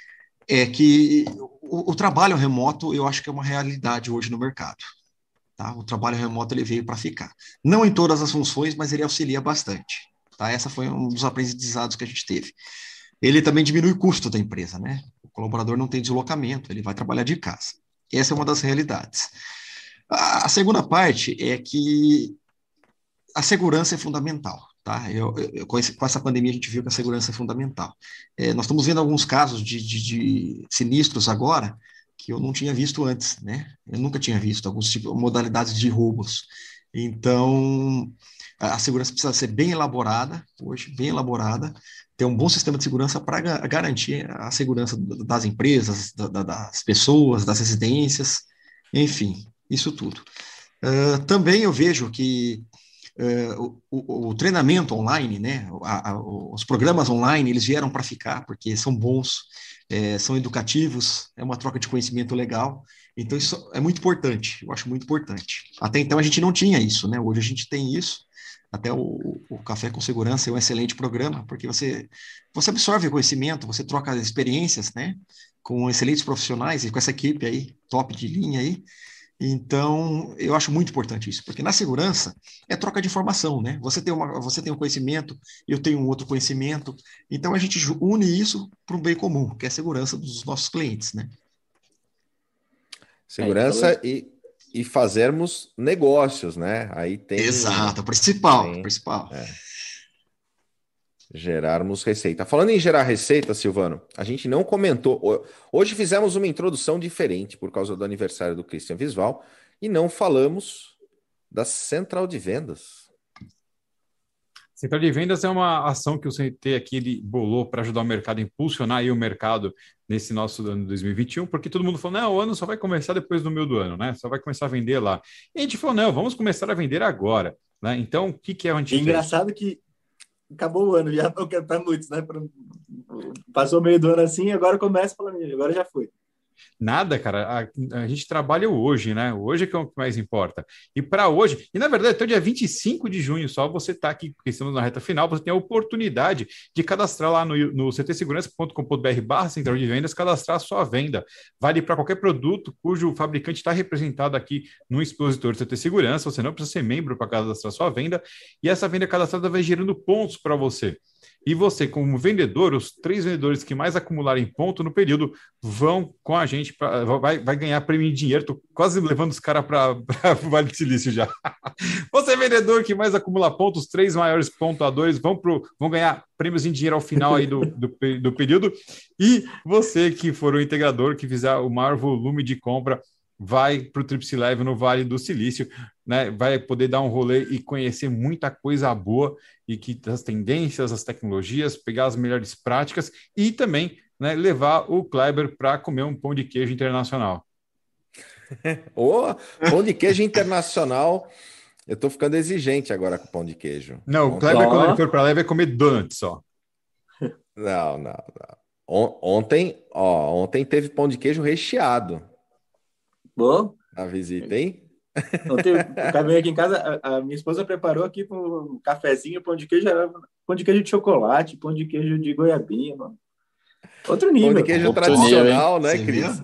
é que o, o, trabalho remoto eu acho que é uma realidade hoje no mercado. Tá? O trabalho remoto ele veio para ficar. Não em todas as funções, mas ele auxilia bastante. Tá? Essa foi um dos aprendizados que a gente teve. Ele também diminui o custo da empresa, né? O colaborador não tem deslocamento, ele vai trabalhar de casa. Essa é uma das realidades. A, a segunda parte é que a segurança é fundamental. Tá? Eu, eu, com, esse, com, essa pandemia, a gente viu que a segurança é fundamental. É, nós estamos vendo alguns casos de, de, de, sinistros agora que eu não tinha visto antes, né? Eu nunca tinha visto alguns tipos, modalidades de roubos. Então, a, a segurança precisa ser bem elaborada, hoje, bem elaborada, ter um bom sistema de segurança para garantir a segurança das empresas, da, da, das pessoas, das residências, enfim, isso tudo. Uh, também eu vejo que Uh, o, o, treinamento online, né, a, a, os programas online, eles vieram para ficar, porque são bons, é, são educativos, é uma troca de conhecimento legal, então isso é muito importante, eu acho muito importante. Até então a gente não tinha isso, né, hoje a gente tem isso, até o, o Café com Segurança é um excelente programa, porque você, você absorve conhecimento, você troca experiências, né, com excelentes profissionais e com essa equipe aí, top de linha aí, Então, eu acho muito importante isso, porque na segurança é troca de informação, né? Você tem, uma, você tem um conhecimento, eu tenho um outro conhecimento, então a gente une isso para um bem comum, que é a segurança dos nossos clientes, né? Segurança é, então... e, e fazermos negócios, né? Aí tem. Exato, principal, tem, principal. É. Gerarmos receita. Falando em gerar receita, Silvano, a gente não comentou. Hoje fizemos uma introdução diferente por causa do aniversário do Christian Visval e não falamos da central de vendas. Central de vendas é uma ação que o CT aqui ele bolou para ajudar o mercado a impulsionar aí o mercado nesse nosso ano 2021, porque todo mundo falou, não, o ano só vai começar depois do meio do ano, né? Só vai começar a vender lá. E a gente falou, não, vamos começar a vender agora. Né? Então, o que, que é o antigo? Engraçado que acabou o ano, já estar muitos, né? Passou meio do ano assim, agora começa falando, agora já foi. Nada, cara. A, a, gente trabalha hoje, né? Hoje é que é o que mais importa. E para hoje, e na verdade, até o dia 25 de junho só, você está aqui, porque estamos na reta final, você tem a oportunidade de cadastrar lá no, no ctsegurança.com.br barra central de vendas, cadastrar a sua venda. Vale para qualquer produto cujo fabricante está representado aqui no expositor CT Segurança. Você não precisa ser membro para cadastrar a sua venda. E essa venda cadastrada vai gerando pontos para você. E você, como vendedor, os três vendedores que mais acumularem ponto no período vão com a gente, pra, vai, vai ganhar prêmio em dinheiro. Estou quase levando os caras para o Vale do Silício já. você, vendedor que mais acumula pontos, os três maiores pontuadores vão, pro, vão ganhar prêmios em dinheiro ao final aí do, do, do período. E você que for o integrador, que fizer o maior volume de compra, vai para o Trips Leve no Vale do Silício, né? Vai poder dar um rolê e conhecer muita coisa boa e que as tendências, as tecnologias, pegar as melhores práticas e também né, levar o Kleber para comer um pão de queijo internacional. oh, pão de queijo internacional. Eu estou ficando exigente agora com pão de queijo. Não, o Kleber, quando ele for para lá, vai comer donuts só. Não, não, não. Ontem, ó, ontem teve pão de queijo recheado. Bom. A visita, hein? Ontem eu aqui em casa, a, a, minha esposa preparou aqui um cafezinho, pão de queijo, pão de queijo de chocolate, pão de queijo de goiabinha, mano. Outro nível. Pão de queijo tradicional, né, Cris?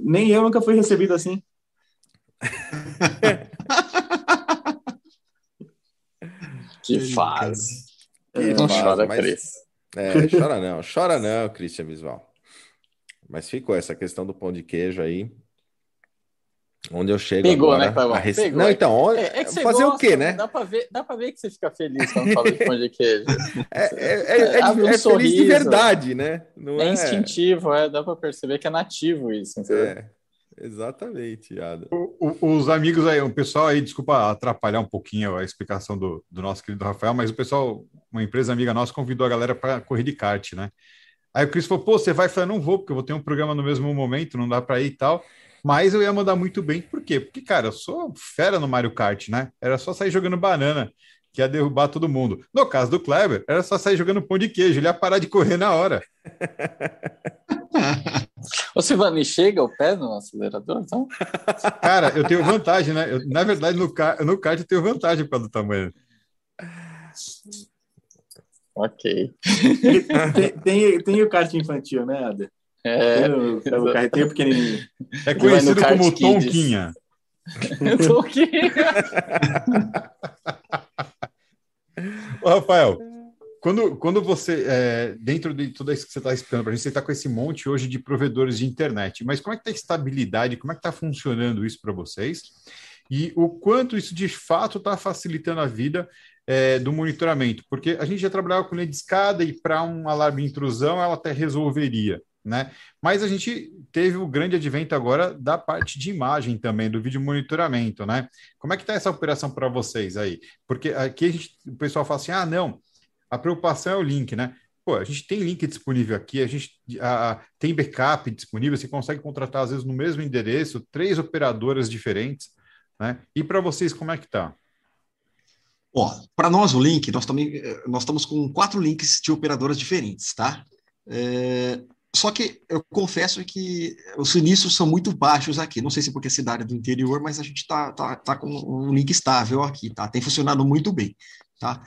Nem eu nunca fui recebido assim. que fase. É, não chora, mas... Cris. É, chora não, chora não, Christian Visual. Mas ficou essa questão do pão de queijo aí. Onde eu chego Pegou, agora, né? Rece... Pegou. Não, então, é, é fazer gosta, o quê, né? Dá pra, ver, dá pra ver que você fica feliz quando fala de pão de queijo. É, é, é, é, um é feliz de verdade, né? Não é, instintivo, é, dá pra perceber que é nativo isso, entendeu? É, exatamente, Ada. os amigos aí, o pessoal aí, desculpa atrapalhar um pouquinho a explicação do, do nosso querido Rafael, mas o pessoal, uma empresa amiga nossa, convidou a galera para correr de kart, né? Aí o Cris falou, pô, você vai? Eu falei, não vou, porque eu vou ter um programa no mesmo momento, não dá para ir e tal. Mas eu ia mandar muito bem, por quê? Porque, cara, eu sou fera no Mario Kart, né? Era só sair jogando banana, que ia derrubar todo mundo. No caso do Kleber, era só sair jogando pão de queijo, ele ia parar de correr na hora. Ô, Silvani, chega o pé no acelerador, então? Cara, eu tenho vantagem, né? Eu, na verdade, no, no kart eu tenho vantagem para do tamanho. Ok. tem, tem, tem, o kart infantil, né, Ada? É, o, o carreteiro pequenininho. É conhecido como Tonquinha. Tonquinha. Ô, Rafael, quando, quando você, é, dentro de tudo isso que você está explicando para a gente, você está com esse monte hoje de provedores de internet, mas como é que está a estabilidade, como é que está funcionando isso para vocês? E o quanto isso de fato está facilitando a vida é, do monitoramento? Porque a gente já trabalhava com linha de escada e para um alarme de intrusão ela até resolveria né? Mas a gente teve o grande advento agora da parte de imagem também, do vídeo monitoramento, né? Como é que está essa operação para vocês aí? Porque aqui gente, o pessoal fala assim, ah, não, a preocupação é o link, né? Pô, a gente tem link disponível aqui, a gente a, tem backup disponível, você consegue contratar, às vezes, no mesmo endereço, três operadoras diferentes, né? E para vocês, como é que tá? Ó, para nós o link, nós também nós estamos com quatro links de operadoras diferentes, tá? É, só que eu confesso que os sinistros são muito baixos aqui. Não sei se porque é cidade do interior, mas a gente está tá, tá com um link estável aqui, tá? Tem funcionado muito bem. Tá?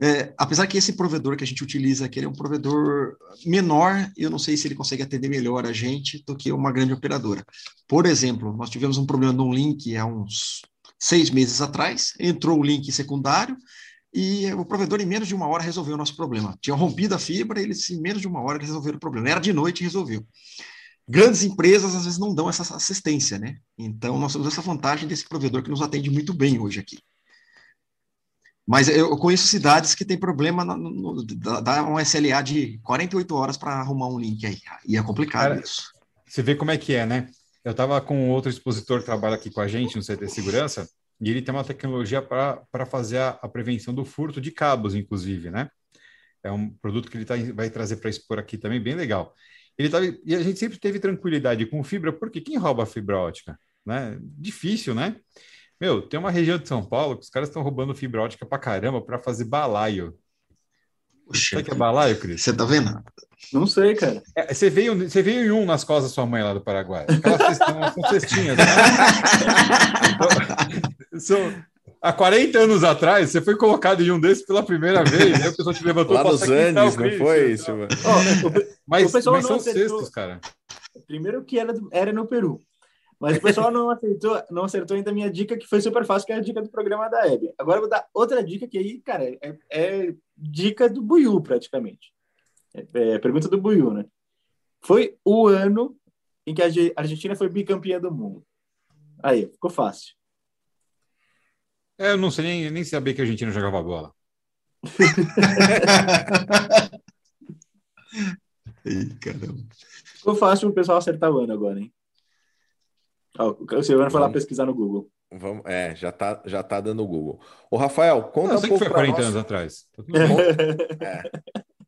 É, apesar que esse provedor que a gente utiliza aqui é um provedor menor, eu não sei se ele consegue atender melhor a gente do que uma grande operadora. Por exemplo, nós tivemos um problema num link há uns seis meses atrás, entrou o link secundário e o provedor em menos de uma hora resolveu o nosso problema. Tinha rompido a fibra, eles em menos de uma hora resolveram o problema. Era de noite e resolveu. Grandes empresas às vezes não dão essa assistência, né? Então nós temos essa vantagem desse provedor que nos atende muito bem hoje aqui. Mas eu conheço cidades que tem problema, no, no, dá um SLA de 48 horas para arrumar um link aí. E é complicado Cara, isso. Você vê como é que é, né? Eu estava com outro expositor que trabalha aqui com a gente no CT Segurança, e ele tem uma tecnologia para fazer a, a, prevenção do furto de cabos, inclusive, né? É um produto que ele tá, vai trazer para expor aqui também, bem legal. Ele tava, e a gente sempre teve tranquilidade com fibra, porque quem rouba fibra ótica? Né? Difícil, né? Meu, tem uma região de São Paulo que os caras estão roubando fibra ótica pra caramba para fazer balaio. Puxa, Sabe que é balaio, Cris? Você tá vendo? Não sei, cara. É, você, veio, você veio em um nas costas da sua mãe lá do Paraguai. Aquelas são cestinhas. Né? Então, há 40 anos atrás, você foi colocado em um desses pela primeira vez, aí a pessoa te levantou Lá nos Andes, não foi isso, mano? Oh, o, mas, o mas são acertou. cestos, cara. Primeiro que era, era no Peru. Mas o pessoal não acertou, não acertou ainda a minha dica, que foi super fácil, que é a dica do programa da Hebe. Agora eu vou dar outra dica que aí, cara, é, é dica do Buiu, praticamente. É, é, pergunta do Buiu, né? Foi o ano em que a Argentina foi bicampeã do mundo. Aí, ficou fácil. É, eu não sei nem, nem saber que a Argentina jogava bola. Ei, caramba. Ficou fácil o pessoal acertar o ano agora, hein? O Silvano foi lá pesquisar no Google. Vamos, é, já tá, já tá dando o Google. O Rafael, conta um pouco. foi 40 nós. anos atrás.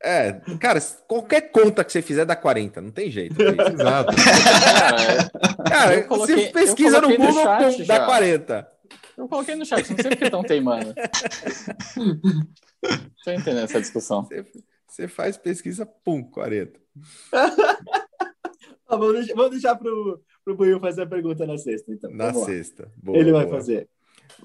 É. é, cara, qualquer conta que você fizer dá 40, não tem jeito. Exato. Cara, coloquei, você pesquisa no Google, no dá já. 40. Eu coloquei no chat, não sei porque estão teimando. Tô entendendo essa discussão. Você, você faz pesquisa, pum, 40. vamos deixar, vamos deixar pro, pro Buiu fazer a pergunta na sexta, então. Na sexta. Boa, Ele vai boa. fazer.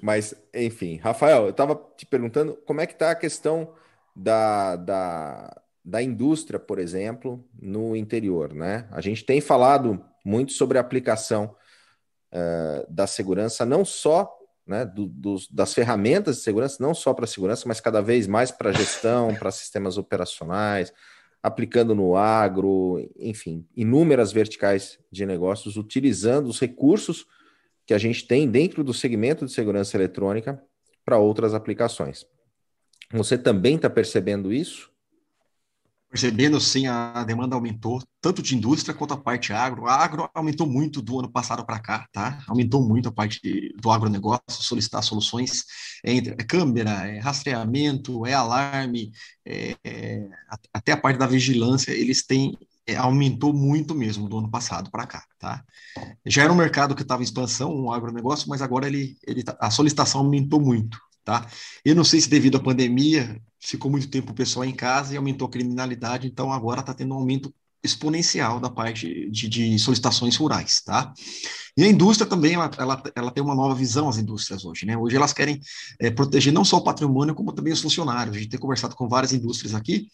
Mas, enfim, Rafael, eu estava te perguntando como é que está a questão da, da, da indústria, por exemplo, no interior, né? A gente tem falado muito sobre a aplicação uh, da segurança, não só né, do, dos, das ferramentas de segurança, não só para segurança, mas cada vez mais para gestão, para sistemas operacionais, aplicando no agro, enfim, inúmeras verticais de negócios, utilizando os recursos que a gente tem dentro do segmento de segurança eletrônica para outras aplicações. Você também está percebendo isso? Percebendo sim, a demanda aumentou, tanto de indústria quanto a parte agro. A agro aumentou muito do ano passado para cá, tá? Aumentou muito a parte do agronegócio, solicitar soluções entre é câmera, é rastreamento, é alarme, é, é, até a parte da vigilância, eles têm é, aumentou muito mesmo do ano passado para cá, tá? Já era um mercado que estava em expansão, um agronegócio, mas agora ele, ele tá, a solicitação aumentou muito, tá? Eu não sei se devido à pandemia ficou muito tempo o pessoal em casa e aumentou a criminalidade, então agora está tendo um aumento exponencial da parte de, de, solicitações rurais, tá? E a indústria também, ela, ela, ela, tem uma nova visão, as indústrias hoje, né? Hoje elas querem é, proteger não só o patrimônio, como também os funcionários. A gente tem conversado com várias indústrias aqui,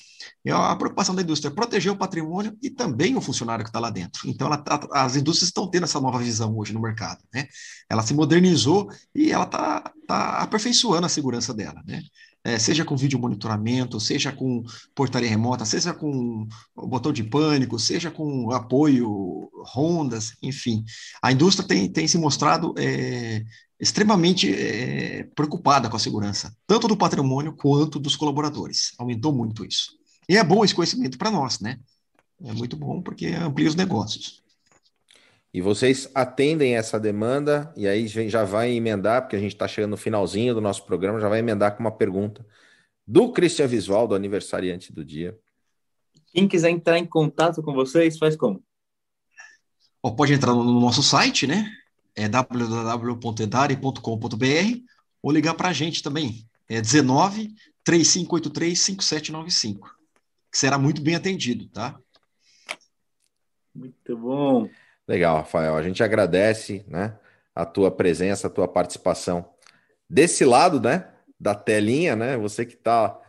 e a preocupação da indústria é proteger o patrimônio e também o funcionário que está lá dentro. Então, ela tá, as indústrias estão tendo essa nova visão hoje no mercado, né? Ela se modernizou e ela está tá aperfeiçoando a segurança dela, né? É, seja com vídeo monitoramento, seja com portaria remota, seja com botão de pânico, seja com apoio, rondas, enfim. A indústria tem, tem se mostrado é, extremamente é, preocupada com a segurança, tanto do patrimônio quanto dos colaboradores. Aumentou muito isso. E é bom esse conhecimento para nós, né? É muito bom porque amplia os negócios. E vocês atendem essa demanda, e aí já vai emendar, porque a gente está chegando no finalzinho do nosso programa, já vai emendar com uma pergunta do Christian Visual, do aniversariante do dia. Quem quiser entrar em contato com vocês, faz como? Ou pode entrar no nosso site, né? É www.edare.com.br ou ligar para a gente também. É 19 3583 5795. Que será muito bem atendido, tá? Muito bom. Legal, Rafael. A gente agradece, né, a tua presença, a tua participação desse lado, né, da telinha, né? Você que está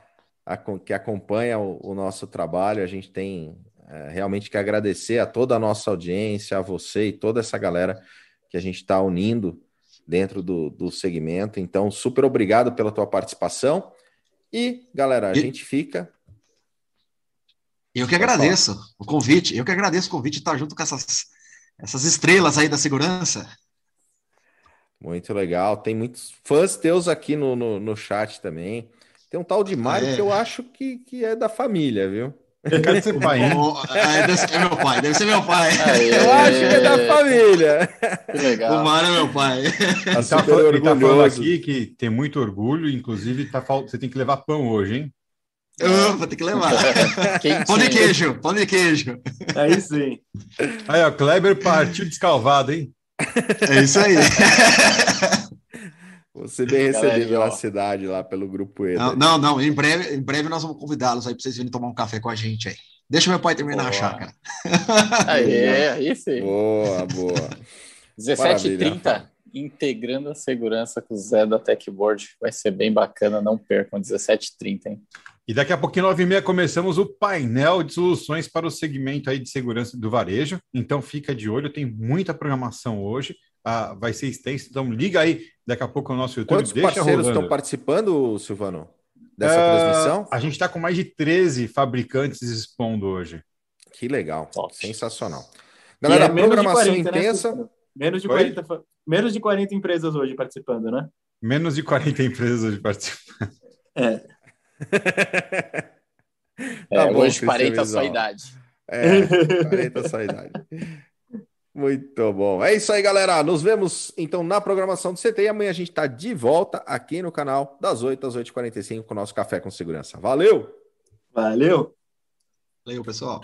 que acompanha o, o, nosso trabalho, a gente tem é, realmente que agradecer a toda a nossa audiência, a você e toda essa galera que a gente está unindo dentro do, do segmento. Então, super obrigado pela tua participação. E, galera, a e... gente fica. Eu que agradeço o convite. Eu que agradeço o convite de estar junto com essas, essas estrelas aí da segurança. Muito legal. Tem muitos fãs teus aqui no, no, no chat também. Tem um tal de Mário é. que eu acho que, que é da família, viu? Cadê seu pai, hein? é, deve ser meu pai, deve ser meu pai. eu acho que é da família. Que legal. O Mário é meu pai. Tá ele tá, falando, ele tá falando aqui que tem muito orgulho, inclusive tá, você tem que levar pão hoje, hein? Eu vou ter que levar. pão de queijo, pão de queijo. Aí sim. Aí, ó, Kleber partiu descalvado, hein? É isso aí. Você bem recebido na cidade lá pelo grupo E. Não, não, não, em breve, em breve nós vamos convidá-los aí para vocês virem tomar um café com a gente aí. Deixa meu pai terminar boa. a chácara. Aí, aí sim. Boa, boa. 17h30, integrando a segurança com o Zé da Techboard. Vai ser bem bacana, não percam. 17h30, hein? E daqui a pouquinho, 9h30, começamos o painel de soluções para o segmento aí de segurança do varejo. Então, fica de olho, tem muita programação hoje. Ah, vai ser extenso, então liga aí daqui a pouco o nosso YouTube. Quantos parceiros rolando. estão participando, Silvano, dessa uh, transmissão? A gente está com mais de 13 fabricantes expondo hoje. Que legal, Top. sensacional. Galera, é programação 40, né, intensa. Né? Menos, de 40, menos de 40 empresas hoje participando, né? Menos de 40 empresas hoje participando. É. tá é, bom, hoje 40 é a sua idade. É, 40 é a sua idade. Muito bom. É isso aí, galera. Nos vemos então na programação do CT e amanhã a gente está de volta aqui no canal das 8 às 8h45 com o nosso Café com Segurança. Valeu! Valeu! Valeu, pessoal.